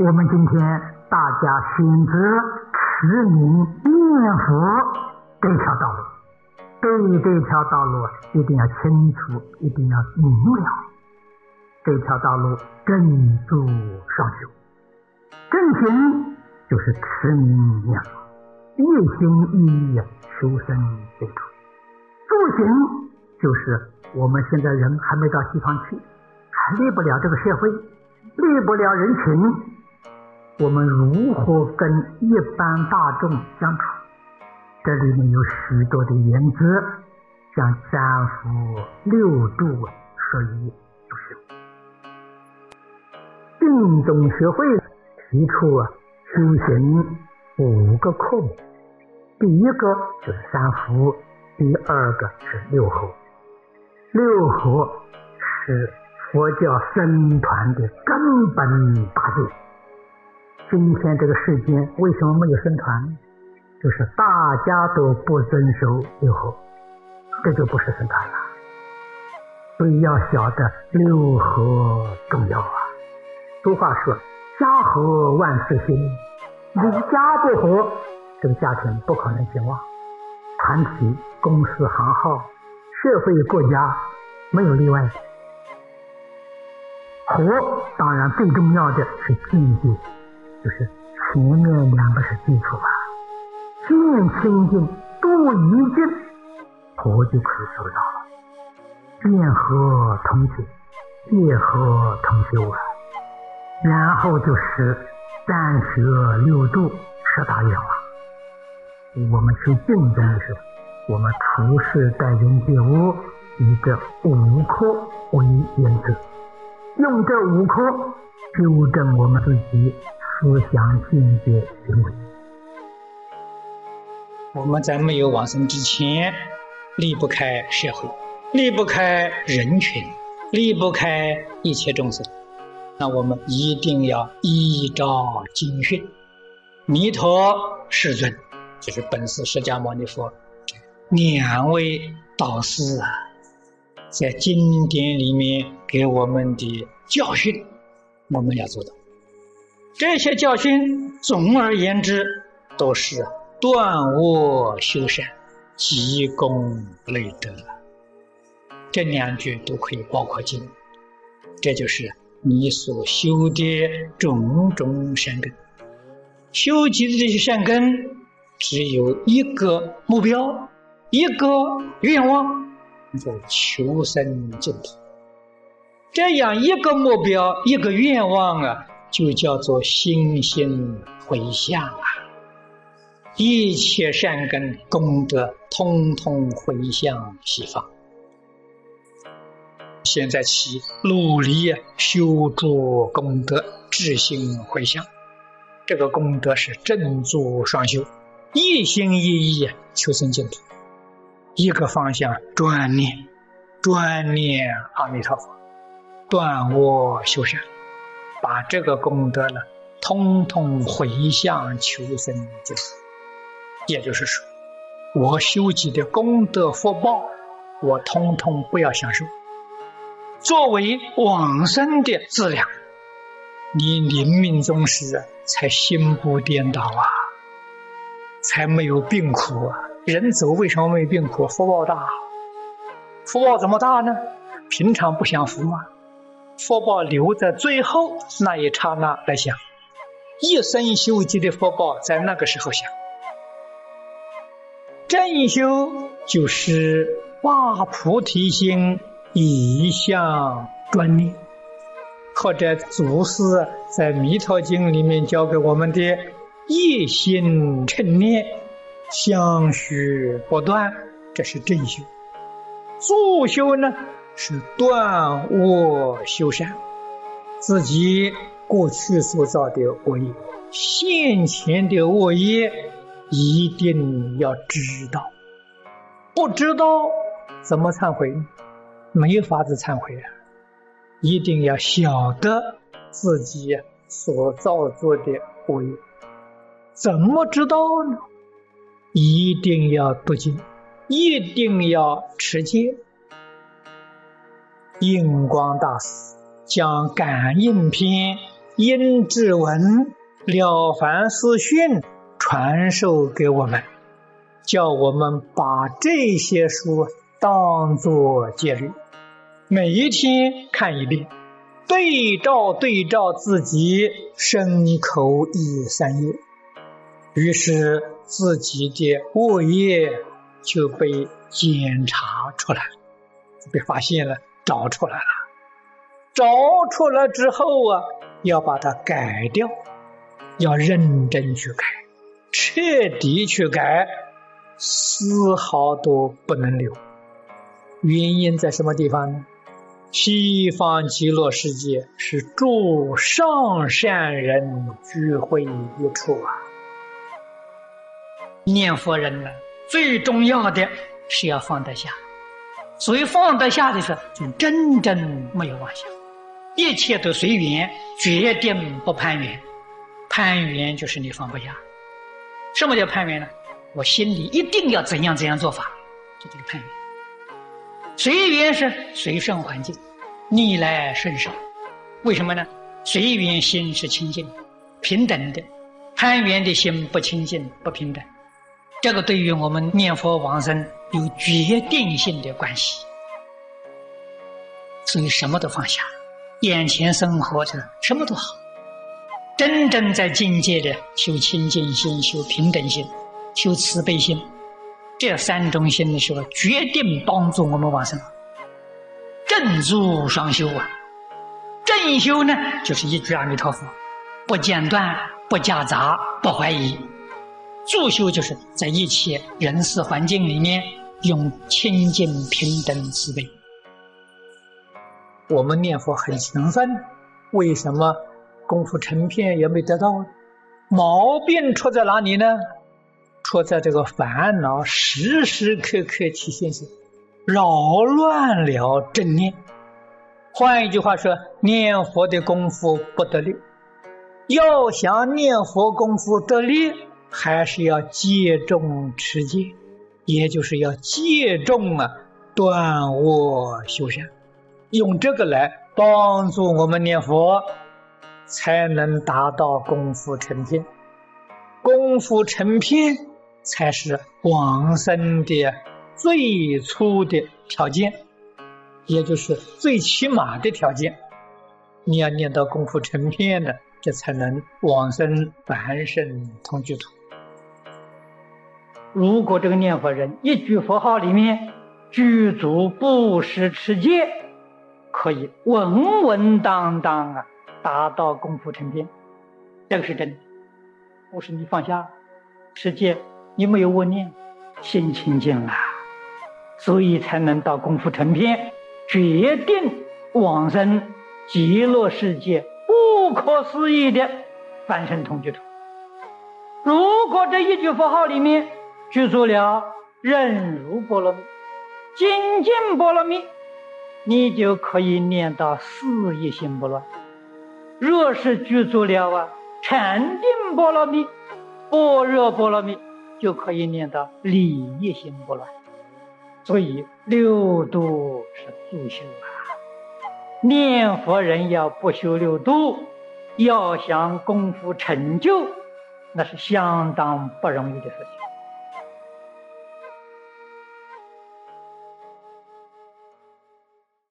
我们今天大家选择持名念佛这条道路，对于这条道路一定要清楚，一定要明了。这条道路正住双修，正行就是持名念佛，一心一意修身为主；助行就是我们现在人还没到西方去，还离不了这个社会，离不了人情。我们如何跟一般大众相处？这里面有许多的原则，像三福六度说一不休。定中学会提出啊，修行五个课，第一个是三福，第二个是六合。六合是佛教僧团的根本大戒。今天这个世间为什么没有僧团？就是大家都不遵守六合，这就不是僧团了。所以要晓得六合重要啊。俗话说：“家和万事兴，你家不和，这个家庭不可能兴旺。团体、公司、行号、社会、国家没有例外。和当然最重要的是境界。”就是前面两个是基础啊，见清净度一境，佛就可以做到了。见和同解，戒和同修啊。然后就是三学六度十大愿望。我们修净宗的时候，我们处事待人接物以这五科为原则，用这五科纠正我们自己。思想境界行为。我们在没有往生之前，离不开社会，离不开人群，离不开一切众生。那我们一定要依照经训，弥陀世尊就是本师释迦牟尼佛两位导师啊，在经典里面给我们的教训，我们要做到。这些教训，总而言之，都是断恶修善、积功累德。这两句都可以包括进，这就是你所修的种种善根。修集的这些善根，只有一个目标，一个愿望，就求生净土。这样一个目标，一个愿望啊。就叫做心心回向啊！一切善根功德，通通回向西方。现在起努力修筑功德，至心回向。这个功德是正坐双修，一心一意求生净土。一个方向专念，专念阿弥陀佛，断恶修善。把这个功德呢，通通回向求生净土。也就是说，我修集的功德福报，我通通不要享受，作为往生的资粮。你临命终时才心不颠倒啊，才没有病苦啊。人走为什么没病苦？福报大，福报怎么大呢？平常不享福吗？福报留在最后那一刹那来想，一生修集的福报在那个时候想。正修就是发菩提心，一向专念，或者祖师在《弥陀经》里面教给我们的一心称念，相续不断，这是正修。助修呢？是断恶修善，自己过去所造的恶业，现前的恶业一定要知道。不知道怎么忏悔？没法子忏悔啊！一定要晓得自己所造作的恶业。怎么知道呢？一定要读经，一定要持戒。印光大师将《感应篇》殷志文、了凡四训传授给我们，叫我们把这些书当作戒律，每一天看一遍，对照对照自己身口意三业，于是自己的恶业就被检查出来，被发现了，找出来了。找出来之后啊，要把它改掉，要认真去改，彻底去改，丝毫都不能留。原因在什么地方呢？西方极乐世界是诸上善人聚会一处啊。念佛人呢，最重要的是要放得下。所以放得下的时候，就真正没有妄想。一切都随缘，决定不攀缘。攀缘就是你放不下。什么叫攀缘呢？我心里一定要怎样怎样做法，就这就是攀缘。随缘是随顺环境，逆来顺受。为什么呢？随缘心是清净、平等的，攀缘的心不清净、不平等。这个对于我们念佛往生有决定性的关系。所以什么都放下。眼前生活着什么都好，真正在境界的修清净心、修平等心、修慈悲心，这三种心的时候，决定帮助我们往生。正住双修啊，正修呢，就是一句阿弥陀佛，不间断、不夹杂、不怀疑；助修就是在一切人事环境里面，用清净平等慈悲。我们念佛很勤奋，为什么功夫成片也没得到？毛病出在哪里呢？出在这个烦恼时时刻刻起现行，扰乱了正念。换一句话说，念佛的功夫不得力。要想念佛功夫得力，还是要戒重持戒，也就是要借重啊，断恶修善。用这个来帮助我们念佛，才能达到功夫成片。功夫成片才是往生的最初的条件，也就是最起码的条件。你要念到功夫成片的，这才能往生凡圣同居土。如果这个念佛人一句佛号里面具足布施持戒。可以稳稳当当啊，达到功夫成片，这个是真的。不是你放下世界，你没有恶念，心清净了，所以才能到功夫成片，决定往生极乐世界不可思议的凡圣同居土。如果这一句佛号里面具足了忍辱波罗蜜、精进波罗蜜。你就可以念到四一心不乱。若是具足了啊，禅定波罗蜜、般若波罗蜜，就可以念到理一心不乱。所以六度是助修啊。念佛人要不修六度，要想功夫成就，那是相当不容易的事情。